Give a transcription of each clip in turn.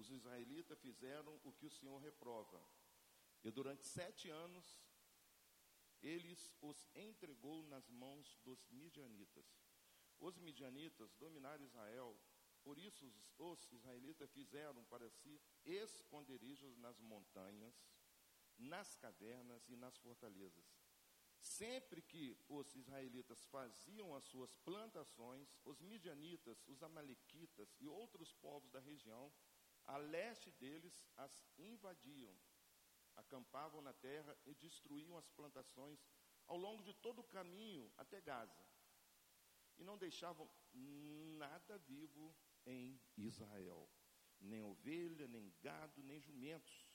os israelitas fizeram o que o Senhor reprova. E durante sete anos, eles os entregou nas mãos dos midianitas. Os midianitas dominaram Israel, por isso os, os israelitas fizeram para si esconderijos nas montanhas, nas cavernas e nas fortalezas. Sempre que os israelitas faziam as suas plantações, os midianitas, os amalequitas e outros povos da região, a leste deles, as invadiam, acampavam na terra e destruíam as plantações ao longo de todo o caminho até Gaza. E não deixavam nada vivo em Israel, nem ovelha, nem gado, nem jumentos.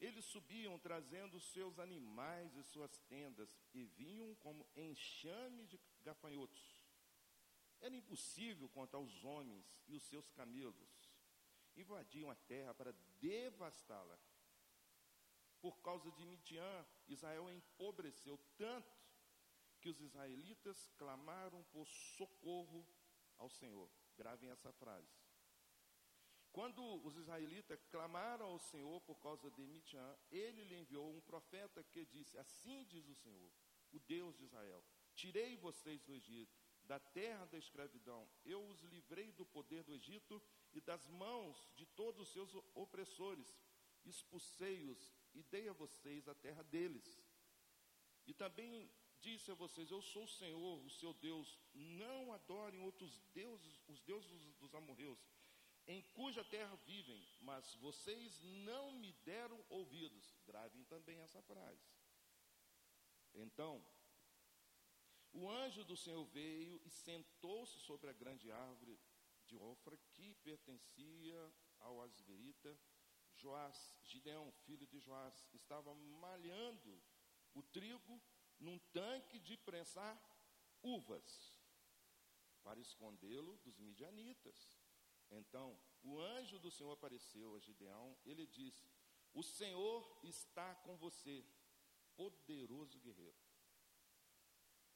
Eles subiam trazendo seus animais e suas tendas e vinham como enxame de gafanhotos. Era impossível contar os homens e os seus camelos. Invadiam a terra para devastá-la. Por causa de Midian, Israel empobreceu tanto que os israelitas clamaram por socorro ao Senhor. Gravem essa frase. Quando os israelitas clamaram ao Senhor por causa de Midian, ele lhe enviou um profeta que disse: Assim diz o Senhor, o Deus de Israel: Tirei vocês do Egito, da terra da escravidão. Eu os livrei do poder do Egito e das mãos de todos os seus opressores. Expulsei-os e dei a vocês a terra deles. E também disse a vocês: Eu sou o Senhor, o seu Deus. Não adorem outros deuses, os deuses dos amorreus em cuja terra vivem, mas vocês não me deram ouvidos. Gravem também essa frase. Então, o anjo do Senhor veio e sentou-se sobre a grande árvore de Ofra, que pertencia ao Asverita. Joás, Gideão, filho de Joás, estava malhando o trigo num tanque de prensar uvas, para escondê-lo dos midianitas. Então, o anjo do Senhor apareceu a Gideão, ele disse: O Senhor está com você, poderoso guerreiro.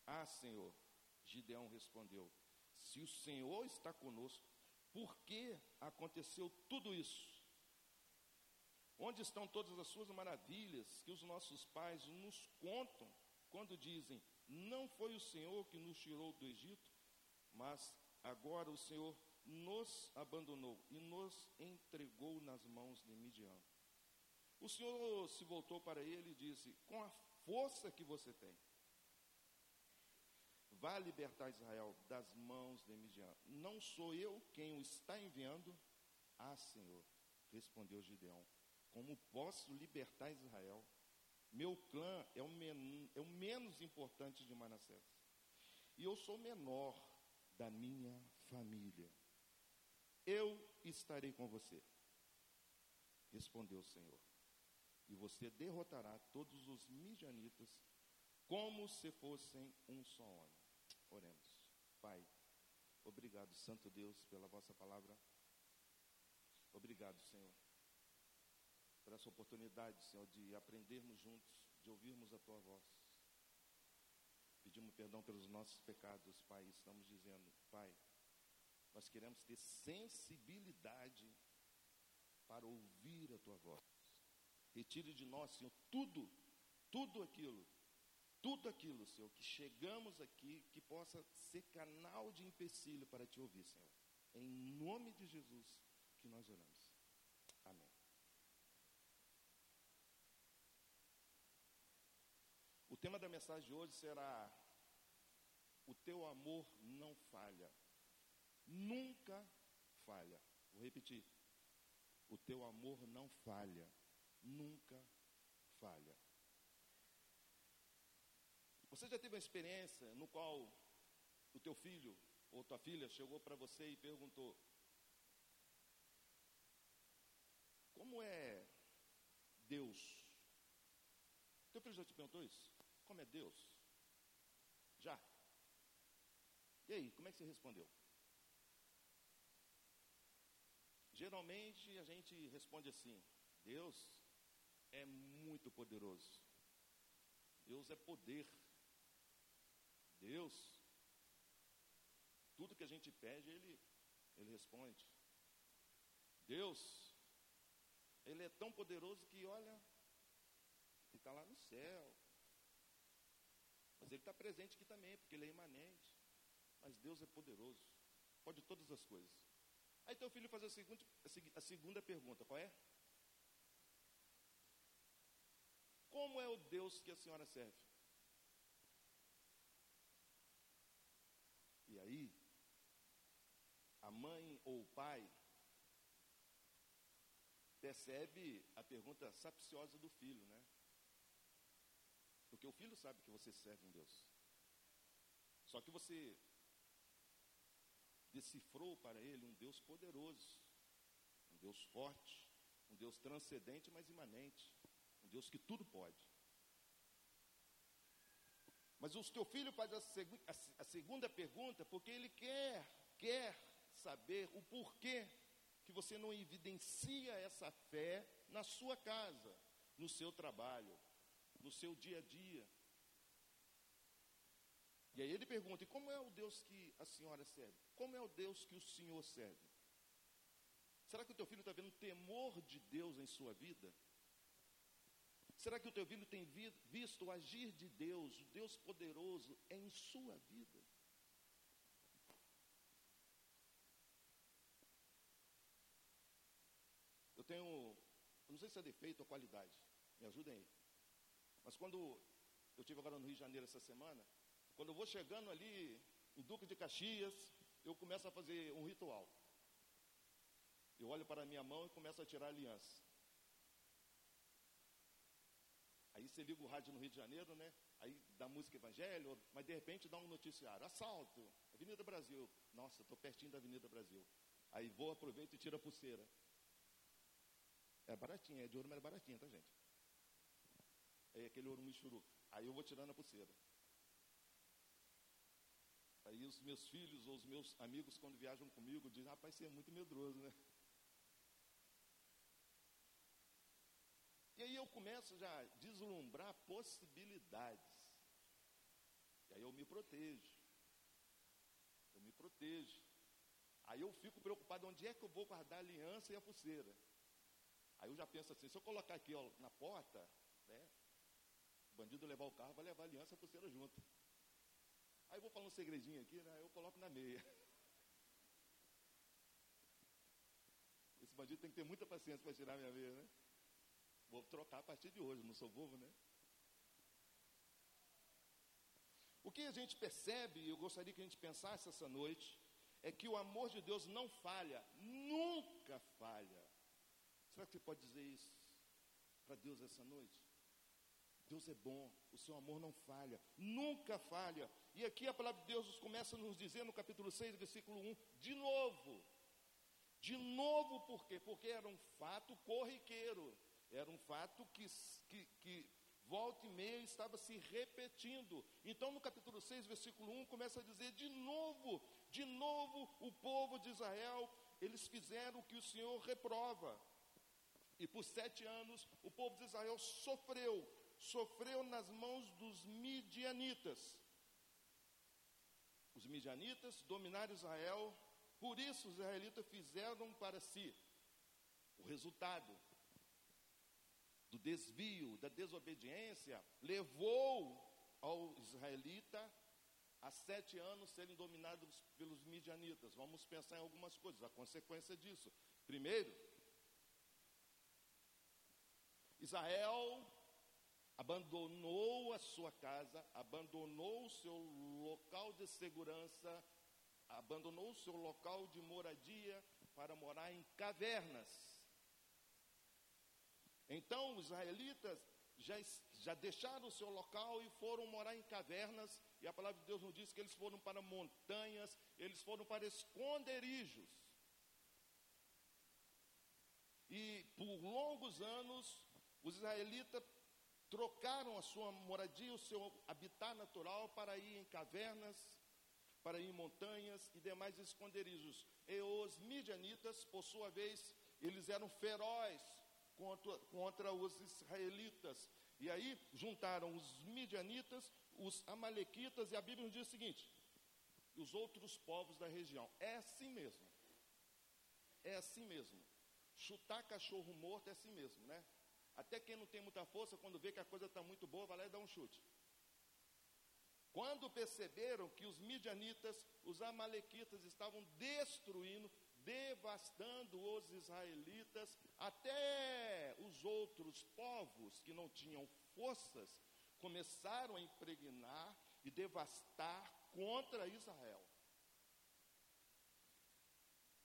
Ah, Senhor, Gideão respondeu: Se o Senhor está conosco, por que aconteceu tudo isso? Onde estão todas as suas maravilhas que os nossos pais nos contam quando dizem: Não foi o Senhor que nos tirou do Egito, mas agora o Senhor nos abandonou e nos entregou nas mãos de Midian. O Senhor se voltou para ele e disse: Com a força que você tem, vá libertar Israel das mãos de Midian. Não sou eu quem o está enviando? Ah, Senhor, respondeu Gideão. Como posso libertar Israel? Meu clã é o, men é o menos importante de Manassés. E eu sou menor da minha família. Eu estarei com você. Respondeu o Senhor. E você derrotará todos os midianitas como se fossem um só homem. Oremos. Pai, obrigado, Santo Deus, pela vossa palavra. Obrigado, Senhor, por essa oportunidade, Senhor, de aprendermos juntos, de ouvirmos a tua voz. Pedimos perdão pelos nossos pecados, Pai. Estamos dizendo, Pai, nós queremos ter sensibilidade para ouvir a tua voz. Retire de nós, Senhor, tudo, tudo aquilo, tudo aquilo, Senhor, que chegamos aqui, que possa ser canal de empecilho para te ouvir, Senhor. Em nome de Jesus que nós oramos. Amém. O tema da mensagem de hoje será: O teu amor não falha nunca falha. Vou repetir. O teu amor não falha, nunca falha. Você já teve uma experiência no qual o teu filho ou tua filha chegou para você e perguntou: Como é Deus? Teu filho já te perguntou isso? Como é Deus? Já. E aí, como é que você respondeu? Geralmente a gente responde assim: Deus é muito poderoso. Deus é poder. Deus, tudo que a gente pede, Ele, ele responde. Deus Ele é tão poderoso que, olha, Ele está lá no céu. Mas Ele está presente aqui também, porque Ele é imanente. Mas Deus é poderoso, pode todas as coisas. Aí teu filho faz a segunda, a segunda pergunta, qual é? Como é o Deus que a senhora serve? E aí, a mãe ou o pai percebe a pergunta sapiciosa do filho, né? Porque o filho sabe que você serve um Deus. Só que você decifrou para ele um Deus poderoso, um Deus forte, um Deus transcendente, mas imanente, um Deus que tudo pode. Mas o teu filho faz a, a segunda pergunta porque ele quer, quer saber o porquê que você não evidencia essa fé na sua casa, no seu trabalho, no seu dia a dia. E aí ele pergunta: e como é o Deus que a senhora serve? Como é o Deus que o senhor serve? Será que o teu filho está vendo temor de Deus em sua vida? Será que o teu filho tem visto o agir de Deus, o Deus poderoso, em sua vida? Eu tenho, eu não sei se é defeito ou qualidade, me ajudem aí. Mas quando eu estive agora no Rio de Janeiro essa semana, quando eu vou chegando ali em Duque de Caxias, eu começo a fazer um ritual. Eu olho para a minha mão e começo a tirar a aliança. Aí você liga o rádio no Rio de Janeiro, né? Aí dá música evangelho, mas de repente dá um noticiário. Assalto, Avenida Brasil. Nossa, estou pertinho da Avenida Brasil. Aí vou, aproveito e tiro a pulseira. É baratinha, é de ouro, mas é baratinha, tá, gente? É aquele ouro michuru. Aí eu vou tirando a pulseira. Aí os meus filhos ou os meus amigos, quando viajam comigo, dizem, rapaz, você é muito medroso, né? E aí eu começo já a deslumbrar possibilidades. E aí eu me protejo. Eu me protejo. Aí eu fico preocupado onde é que eu vou guardar a aliança e a pulseira. Aí eu já penso assim, se eu colocar aqui ó, na porta, né, o bandido levar o carro, vai levar a aliança e a pulseira junto. Aí eu vou falar um segredinho aqui, né, eu coloco na meia. Esse bandido tem que ter muita paciência para tirar minha meia, né? Vou trocar a partir de hoje, não sou bobo, né? O que a gente percebe, e eu gostaria que a gente pensasse essa noite, é que o amor de Deus não falha, nunca falha. Será que você pode dizer isso para Deus essa noite? Deus é bom, o seu amor não falha, nunca falha. E aqui a palavra de Deus começa a nos dizer no capítulo 6, versículo 1, de novo. De novo por quê? Porque era um fato corriqueiro. Era um fato que, que, que volta e meia estava se repetindo. Então, no capítulo 6, versículo 1, começa a dizer: de novo, de novo, o povo de Israel, eles fizeram o que o Senhor reprova. E por sete anos, o povo de Israel sofreu, sofreu nas mãos dos midianitas. Os midianitas dominaram Israel, por isso os israelitas fizeram para si o resultado do desvio, da desobediência, levou ao israelita a sete anos serem dominados pelos midianitas. Vamos pensar em algumas coisas, a consequência disso. Primeiro, Israel abandonou a sua casa, abandonou o seu local de segurança, abandonou o seu local de moradia para morar em cavernas. Então, os israelitas já, já deixaram o seu local e foram morar em cavernas, e a palavra de Deus nos diz que eles foram para montanhas, eles foram para esconderijos. E por longos anos, os israelitas trocaram a sua moradia, o seu habitat natural, para ir em cavernas, para ir em montanhas e demais esconderijos. E os midianitas, por sua vez, eles eram ferozes contra, contra os israelitas. E aí juntaram os midianitas, os amalequitas, e a Bíblia nos diz o seguinte: os outros povos da região. É assim mesmo. É assim mesmo. chutar cachorro morto é assim mesmo, né? Até quem não tem muita força, quando vê que a coisa está muito boa, vai lá e dá um chute. Quando perceberam que os midianitas, os amalequitas estavam destruindo, devastando os israelitas, até os outros povos que não tinham forças começaram a impregnar e devastar contra Israel.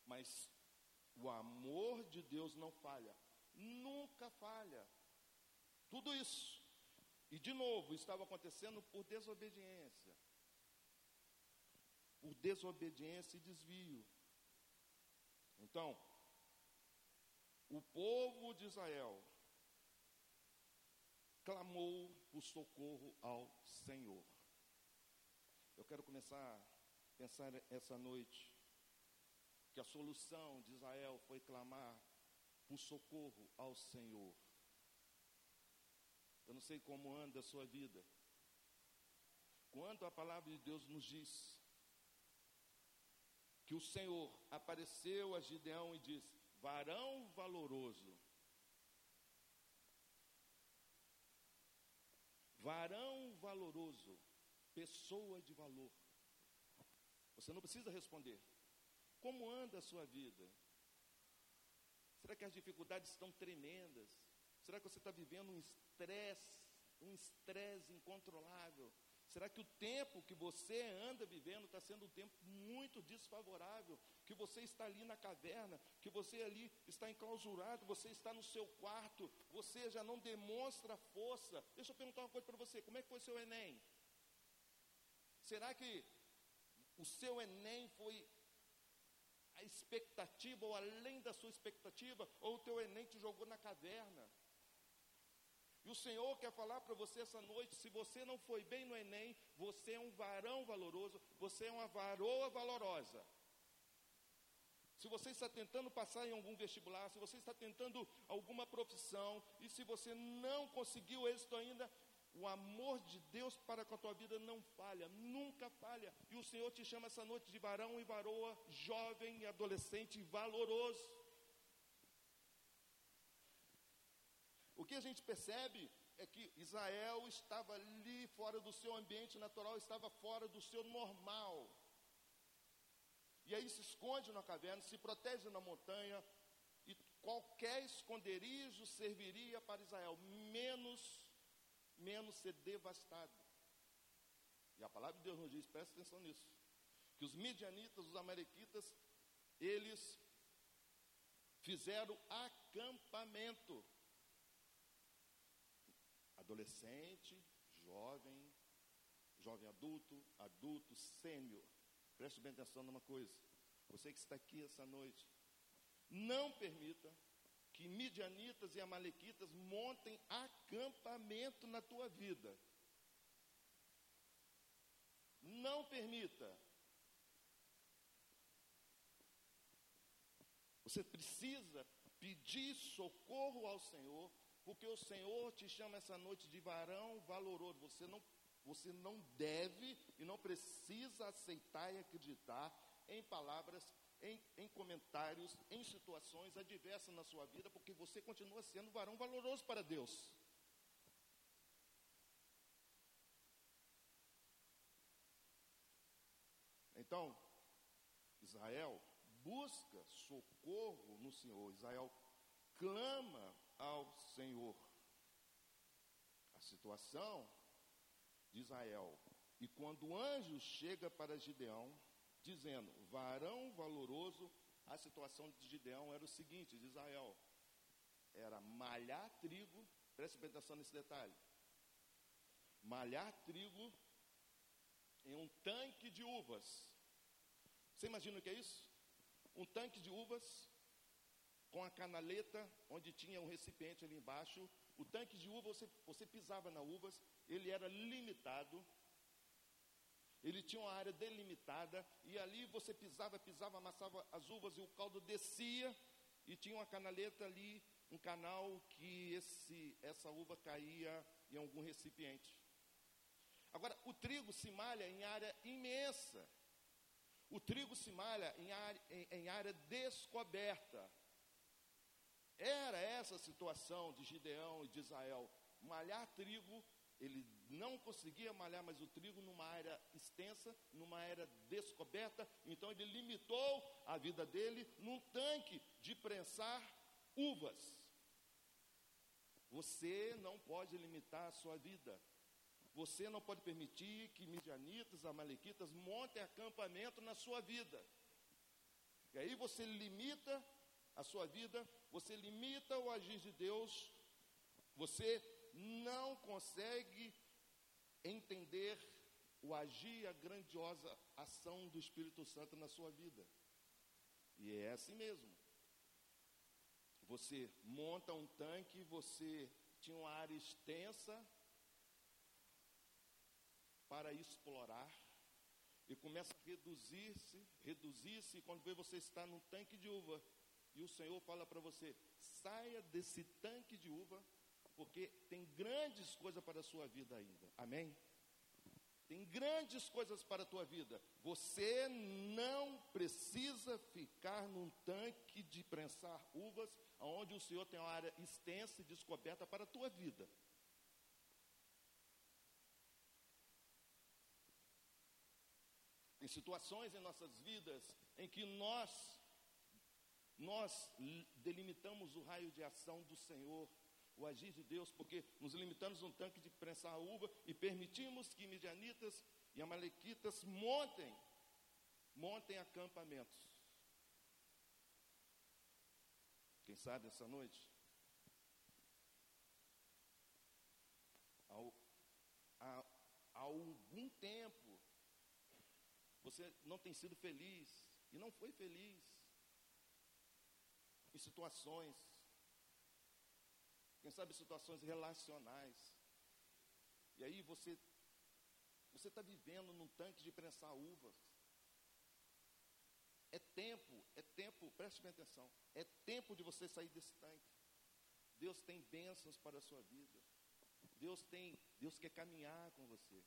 Mas o amor de Deus não falha, nunca falha. Tudo isso. E de novo, estava acontecendo por desobediência. Por desobediência e desvio. Então, o povo de Israel clamou por socorro ao Senhor. Eu quero começar a pensar essa noite que a solução de Israel foi clamar por socorro ao Senhor. Eu não sei como anda a sua vida. Quando a palavra de Deus nos diz que o Senhor apareceu a Gideão e disse: varão valoroso, varão valoroso, pessoa de valor. Você não precisa responder. Como anda a sua vida? Será que as dificuldades estão tremendas? Será que você está vivendo um estresse, um estresse incontrolável? Será que o tempo que você anda vivendo está sendo um tempo muito desfavorável? Que você está ali na caverna, que você ali está enclausurado, você está no seu quarto, você já não demonstra força. Deixa eu perguntar uma coisa para você: como é que foi seu Enem? Será que o seu Enem foi expectativa, ou além da sua expectativa, ou o teu Enem te jogou na caverna. E o Senhor quer falar para você essa noite: se você não foi bem no Enem, você é um varão valoroso, você é uma varoa valorosa. Se você está tentando passar em algum vestibular, se você está tentando alguma profissão, e se você não conseguiu êxito ainda, o amor de Deus para com a tua vida não falha, nunca falha. E o Senhor te chama essa noite de varão e varoa, jovem e adolescente valoroso. O que a gente percebe é que Israel estava ali fora do seu ambiente natural, estava fora do seu normal. E aí se esconde na caverna, se protege na montanha, e qualquer esconderijo serviria para Israel, menos menos ser devastado. E a palavra de Deus nos diz, presta atenção nisso, que os midianitas, os amalequitas, eles fizeram acampamento. Adolescente, jovem, jovem adulto, adulto, sênior. Preste bem atenção numa coisa. Você que está aqui essa noite, não permita que midianitas e amalequitas montem acampamento na tua vida. Não permita. Você precisa pedir socorro ao Senhor, porque o Senhor te chama essa noite de varão valoroso. Você não, você não deve e não precisa aceitar e acreditar em palavras em, em comentários, em situações adversas na sua vida, porque você continua sendo varão valoroso para Deus. Então, Israel busca socorro no Senhor, Israel clama ao Senhor. A situação de Israel. E quando o anjo chega para Gideão, dizendo: varão valoroso. A situação de Gideão era o seguinte: de Israel, era malhar trigo, preste atenção nesse detalhe. Malhar trigo em um tanque de uvas. Você imagina o que é isso? Um tanque de uvas com a canaleta, onde tinha um recipiente ali embaixo. O tanque de uva, você, você pisava na uvas, ele era limitado, ele tinha uma área delimitada e ali você pisava, pisava, amassava as uvas e o caldo descia e tinha uma canaleta ali, um canal que esse, essa uva caía em algum recipiente. Agora, o trigo se malha em área imensa. O trigo se malha em área, em, em área descoberta. era essa a situação de Gideão e de Israel. Malhar trigo, ele não conseguia malhar mais o trigo numa área extensa, numa área descoberta, então ele limitou a vida dele num tanque de prensar uvas. Você não pode limitar a sua vida. Você não pode permitir que midianitas, amalequitas montem acampamento na sua vida. E aí você limita a sua vida, você limita o agir de Deus, você não consegue entender o agir, a grandiosa ação do Espírito Santo na sua vida. E é assim mesmo. Você monta um tanque, você tinha uma área extensa para explorar e começa a reduzir-se, reduzir-se, quando vê você está num tanque de uva, e o Senhor fala para você: saia desse tanque de uva, porque tem grandes coisas para a sua vida ainda. Amém? Tem grandes coisas para a tua vida. Você não precisa ficar num tanque de prensar uvas, onde o Senhor tem uma área extensa e descoberta para a tua vida. Tem situações em nossas vidas em que nós nós delimitamos o raio de ação do Senhor, o agir de Deus, porque nos limitamos um tanque de prensar uva e permitimos que midianitas e amalequitas montem, montem acampamentos. Quem sabe essa noite? Há, há algum tempo você não tem sido feliz e não foi feliz em situações, quem sabe situações relacionais. E aí você você está vivendo num tanque de prensar uvas. É tempo, é tempo, preste bem atenção. É tempo de você sair desse tanque. Deus tem bênçãos para a sua vida. Deus tem, Deus quer caminhar com você.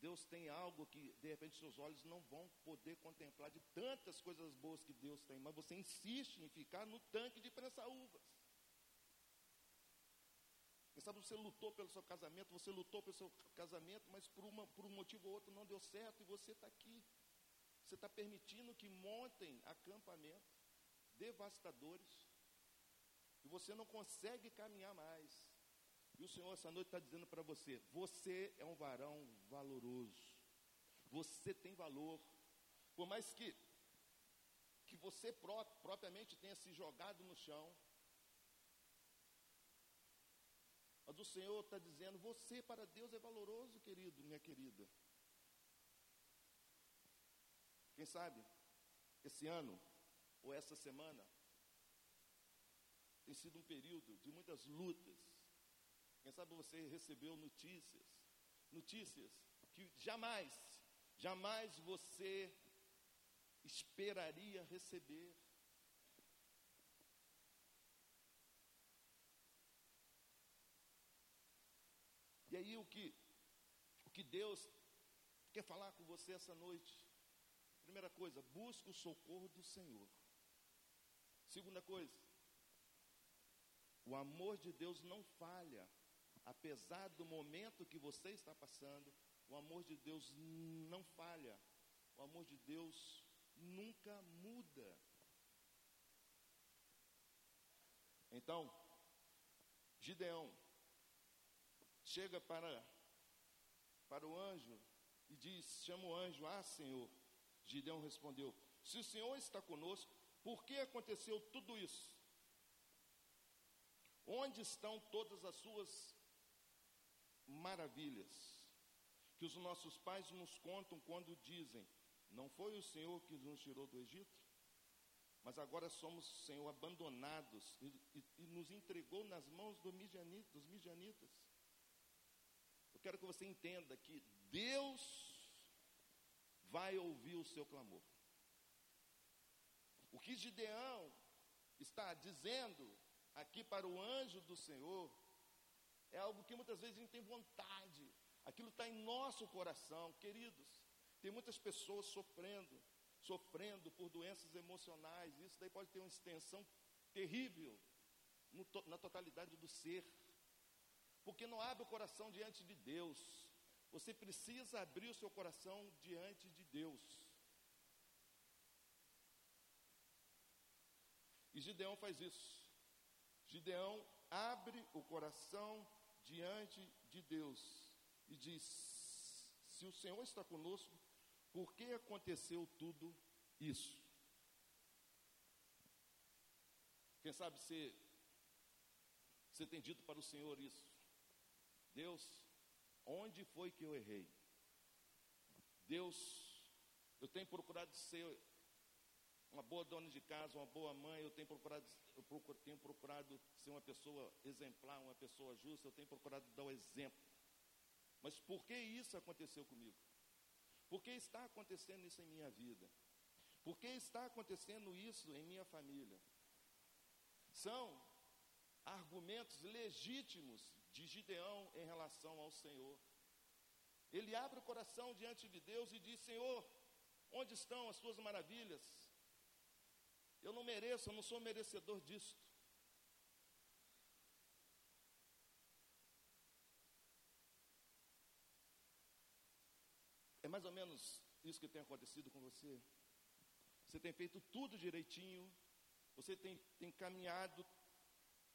Deus tem algo que, de repente, seus olhos não vão poder contemplar de tantas coisas boas que Deus tem, mas você insiste em ficar no tanque de prensar uvas. Quem sabe você lutou pelo seu casamento, você lutou pelo seu casamento, mas por, uma, por um motivo ou outro não deu certo e você está aqui. Você está permitindo que montem acampamentos devastadores e você não consegue caminhar mais. E o Senhor essa noite está dizendo para você: você é um varão valoroso. Você tem valor. Por mais que, que você pró propriamente tenha se jogado no chão. Mas o Senhor está dizendo: você para Deus é valoroso, querido, minha querida. Quem sabe, esse ano, ou essa semana, tem sido um período de muitas lutas, quem sabe você recebeu notícias, notícias que jamais, jamais você esperaria receber. E aí o que, o que Deus quer falar com você essa noite? Primeira coisa, busca o socorro do Senhor. Segunda coisa, o amor de Deus não falha apesar do momento que você está passando, o amor de Deus não falha, o amor de Deus nunca muda. Então, Gideão chega para, para o anjo e diz: chama o anjo, ah, Senhor. Gideão respondeu: Se o Senhor está conosco, por que aconteceu tudo isso? Onde estão todas as suas maravilhas que os nossos pais nos contam quando dizem: Não foi o Senhor que nos tirou do Egito? Mas agora somos, Senhor, abandonados e, e, e nos entregou nas mãos do midianita, dos midianitas. Quero que você entenda que Deus vai ouvir o seu clamor. O que Gideão está dizendo aqui para o anjo do Senhor é algo que muitas vezes a gente tem vontade, aquilo está em nosso coração, queridos. Tem muitas pessoas sofrendo, sofrendo por doenças emocionais, isso daí pode ter uma extensão terrível to, na totalidade do ser. Porque não abre o coração diante de Deus. Você precisa abrir o seu coração diante de Deus. E Gideão faz isso. Gideão abre o coração diante de Deus e diz: Se o Senhor está conosco, por que aconteceu tudo isso? Quem sabe você, você tem dito para o Senhor isso? Deus, onde foi que eu errei? Deus, eu tenho procurado ser uma boa dona de casa, uma boa mãe, eu tenho procurado, eu procuro, tenho procurado ser uma pessoa exemplar, uma pessoa justa, eu tenho procurado dar o exemplo. Mas por que isso aconteceu comigo? Por que está acontecendo isso em minha vida? Por que está acontecendo isso em minha família? São argumentos legítimos de Gideão em relação ao Senhor. Ele abre o coração diante de Deus e diz: Senhor, onde estão as tuas maravilhas? Eu não mereço, eu não sou merecedor disto. É mais ou menos isso que tem acontecido com você. Você tem feito tudo direitinho, você tem, tem caminhado,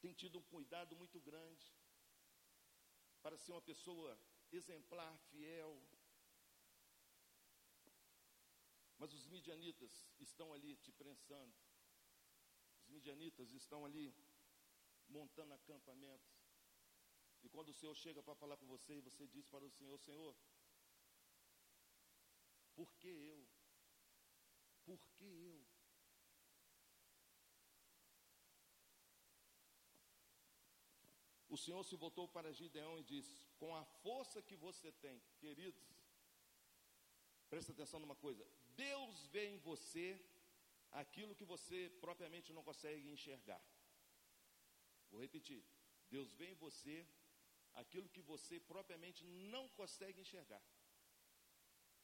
tem tido um cuidado muito grande para ser uma pessoa exemplar, fiel. Mas os midianitas estão ali te prensando. Os midianitas estão ali montando acampamentos. E quando o Senhor chega para falar com você, você diz para o Senhor: Senhor, por que eu? Por que eu? Senhor se voltou para Gideão e disse: Com a força que você tem, queridos, presta atenção numa coisa: Deus vê em você aquilo que você propriamente não consegue enxergar. Vou repetir: Deus vê em você aquilo que você propriamente não consegue enxergar.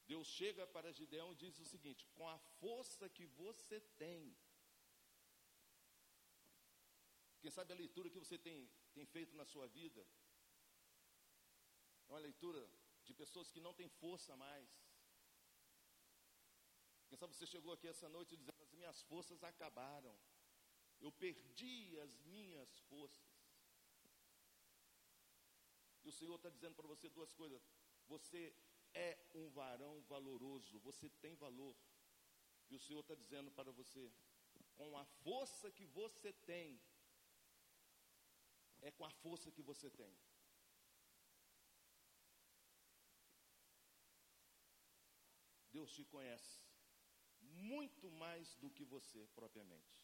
Deus chega para Gideão e diz o seguinte: com a força que você tem, quem sabe a leitura que você tem, tem feito na sua vida é uma leitura de pessoas que não têm força mais. Quem sabe você chegou aqui essa noite dizendo: as minhas forças acabaram. Eu perdi as minhas forças. E o Senhor está dizendo para você duas coisas. Você é um varão valoroso, você tem valor. E o Senhor está dizendo para você: com a força que você tem, é com a força que você tem. Deus te conhece muito mais do que você propriamente.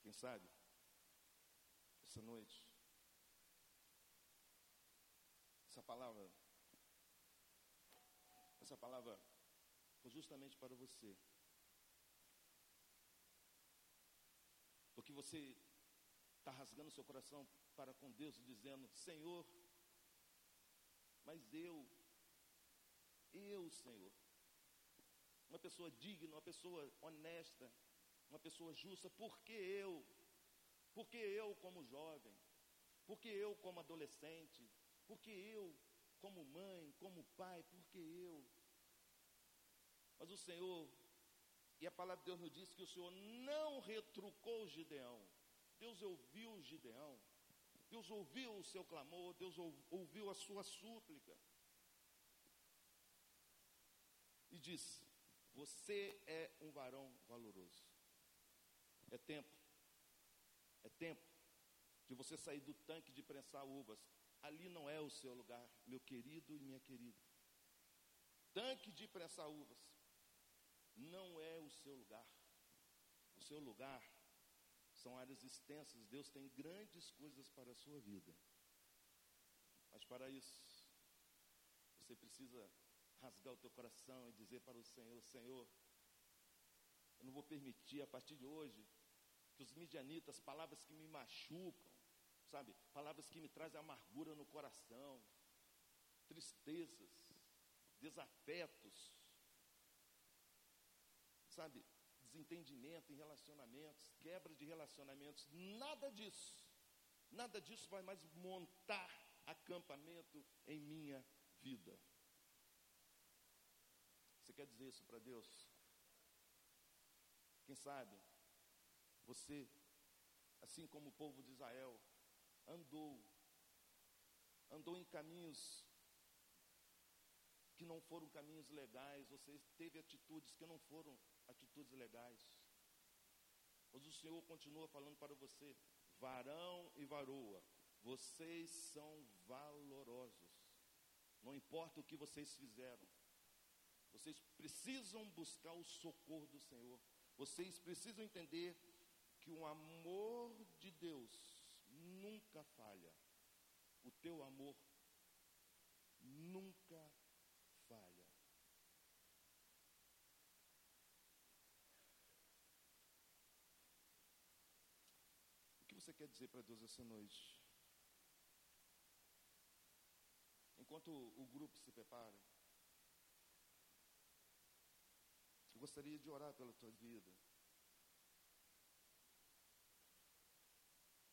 Quem sabe, essa noite, essa palavra, essa palavra foi justamente para você. Porque você está rasgando seu coração para com Deus e dizendo: Senhor, mas eu, eu, Senhor, uma pessoa digna, uma pessoa honesta, uma pessoa justa, por que eu? Por que eu como jovem? Por que eu como adolescente? Por que eu como mãe, como pai? Por que eu? Mas o Senhor, e a palavra de Deus nos diz que o Senhor não retrucou Gideão. Deus ouviu Gideão. Deus ouviu o seu clamor, Deus ouviu a sua súplica. E disse: Você é um varão valoroso. É tempo, é tempo de você sair do tanque de prensar uvas. Ali não é o seu lugar, meu querido e minha querida. Tanque de prensar uvas não é o seu lugar. O seu lugar são áreas extensas, Deus tem grandes coisas para a sua vida. Mas para isso, você precisa rasgar o teu coração e dizer para o Senhor: Senhor, eu não vou permitir a partir de hoje que os midianitas, palavras que me machucam, sabe, palavras que me trazem amargura no coração, tristezas, desafetos, sabe, desentendimento em relacionamentos, quebra de relacionamentos, nada disso, nada disso vai mais montar acampamento em minha vida. Você quer dizer isso para Deus? Quem sabe você, assim como o povo de Israel, andou, andou em caminhos que não foram caminhos legais, você teve atitudes que não foram atitudes legais. Mas o Senhor continua falando para você, varão e varoa, vocês são valorosos. Não importa o que vocês fizeram. Vocês precisam buscar o socorro do Senhor. Vocês precisam entender que o amor de Deus nunca falha. O teu amor nunca falha. O que você quer dizer para Deus essa noite? Enquanto o grupo se prepara, eu gostaria de orar pela tua vida.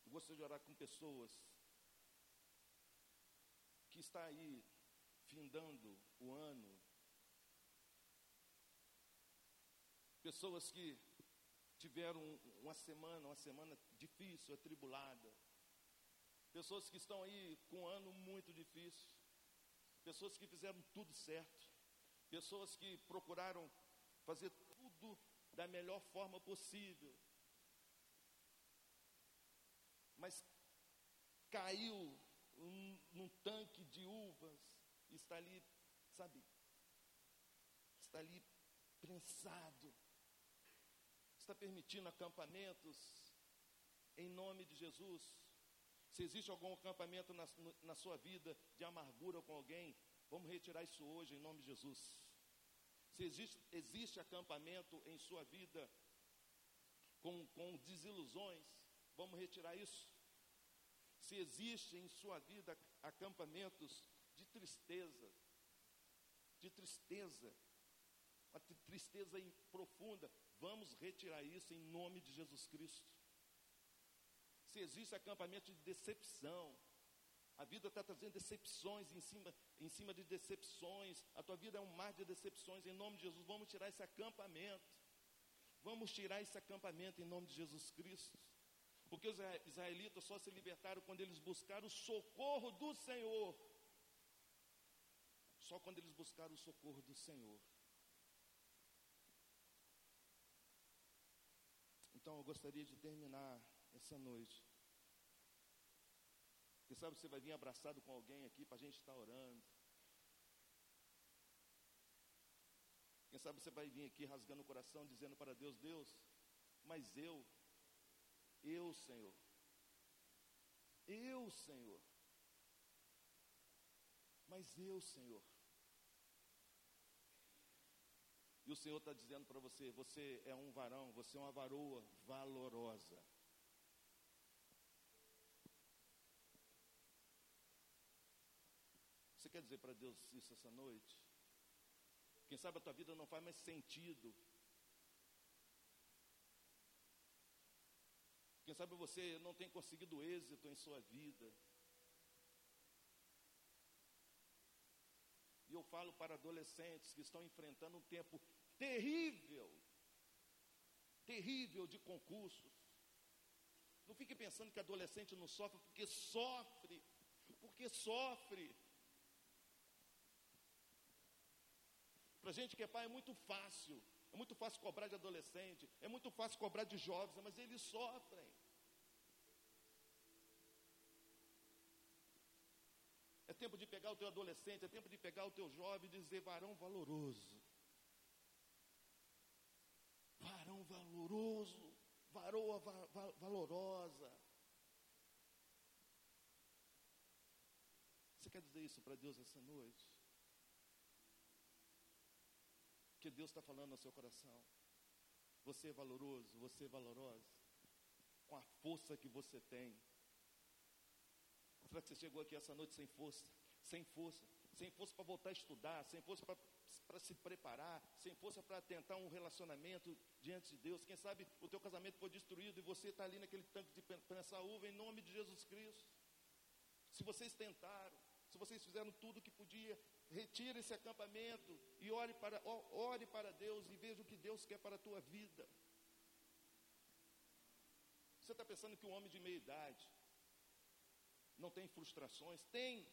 Eu gostaria de orar com pessoas que está aí findando o ano. Pessoas que tiveram uma semana, uma semana difícil, atribulada. Pessoas que estão aí com um ano muito difícil. Pessoas que fizeram tudo certo. Pessoas que procuraram fazer tudo da melhor forma possível. Mas caiu um, num tanque de uvas, está ali, sabe, está ali prensado, está permitindo acampamentos em nome de Jesus. Se existe algum acampamento na, na sua vida de amargura com alguém, vamos retirar isso hoje em nome de Jesus. Se existe, existe acampamento em sua vida com, com desilusões, vamos retirar isso. Se existe em sua vida acampamentos de tristeza, de tristeza, uma tristeza profunda, vamos retirar isso em nome de Jesus Cristo. Se existe acampamento de decepção, a vida está trazendo decepções em cima, em cima de decepções. A tua vida é um mar de decepções. Em nome de Jesus, vamos tirar esse acampamento. Vamos tirar esse acampamento em nome de Jesus Cristo. Porque os israelitas só se libertaram quando eles buscaram o socorro do Senhor. Só quando eles buscaram o socorro do Senhor. Então eu gostaria de terminar essa noite quem sabe você vai vir abraçado com alguém aqui para a gente estar orando. Quem sabe você vai vir aqui rasgando o coração, dizendo para Deus: Deus, mas eu, eu, Senhor, eu, Senhor, mas eu, Senhor. E o Senhor está dizendo para você: você é um varão, você é uma varoa valorosa. Você quer dizer para Deus isso essa noite? Quem sabe a tua vida não faz mais sentido. Quem sabe você não tem conseguido êxito em sua vida. Eu falo para adolescentes que estão enfrentando um tempo terrível, terrível de concursos. Não fique pensando que adolescente não sofre, porque sofre, porque sofre. Para gente que é pai é muito fácil. É muito fácil cobrar de adolescente, é muito fácil cobrar de jovens, mas eles sofrem. Tempo de pegar o teu adolescente, é tempo de pegar o teu jovem e dizer varão valoroso. Varão valoroso, varoa va va valorosa. Você quer dizer isso para Deus essa noite? que Deus está falando no seu coração. Você é valoroso, você é valorosa, com a força que você tem. Será que você chegou aqui essa noite sem força? Sem força, sem força para voltar a estudar, sem força para se preparar, sem força para tentar um relacionamento diante de Deus. Quem sabe o teu casamento foi destruído e você está ali naquele tanque de prensar uva em nome de Jesus Cristo. Se vocês tentaram, se vocês fizeram tudo o que podia, retire esse acampamento e ore para, ore para Deus e veja o que Deus quer para a tua vida. Você está pensando que um homem de meia idade não tem frustrações? Tem.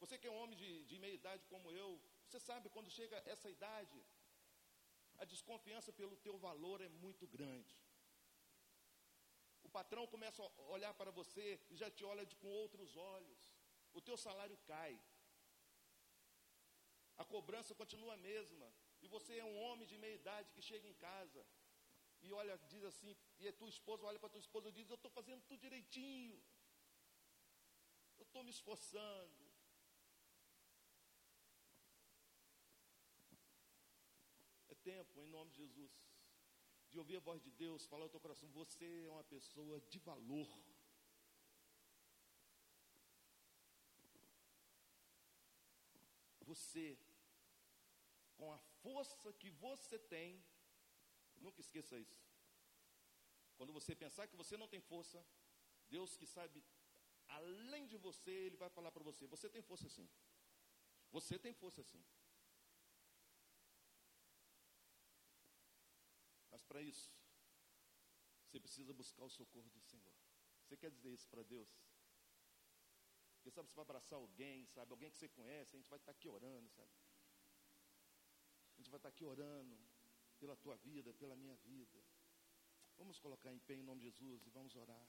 Você que é um homem de, de meia idade como eu, você sabe quando chega essa idade, a desconfiança pelo teu valor é muito grande. O patrão começa a olhar para você e já te olha de, com outros olhos. O teu salário cai. A cobrança continua a mesma. E você é um homem de meia idade que chega em casa e olha, diz assim, e a tua esposa olha para a tua esposa e diz, eu estou fazendo tudo direitinho. Eu estou me esforçando. É tempo, em nome de Jesus, de ouvir a voz de Deus falar ao teu coração, você é uma pessoa de valor. Você com a força que você tem, nunca esqueça isso. Quando você pensar que você não tem força, Deus que sabe além de você, Ele vai falar para você: você tem força sim. Você tem força sim. Mas para isso, você precisa buscar o socorro do Senhor. Você quer dizer isso para Deus? Porque sabe, você vai abraçar alguém, sabe? Alguém que você conhece, a gente vai estar aqui orando, sabe? A gente vai estar aqui orando pela tua vida, pela minha vida. Vamos colocar em pé em nome de Jesus e vamos orar.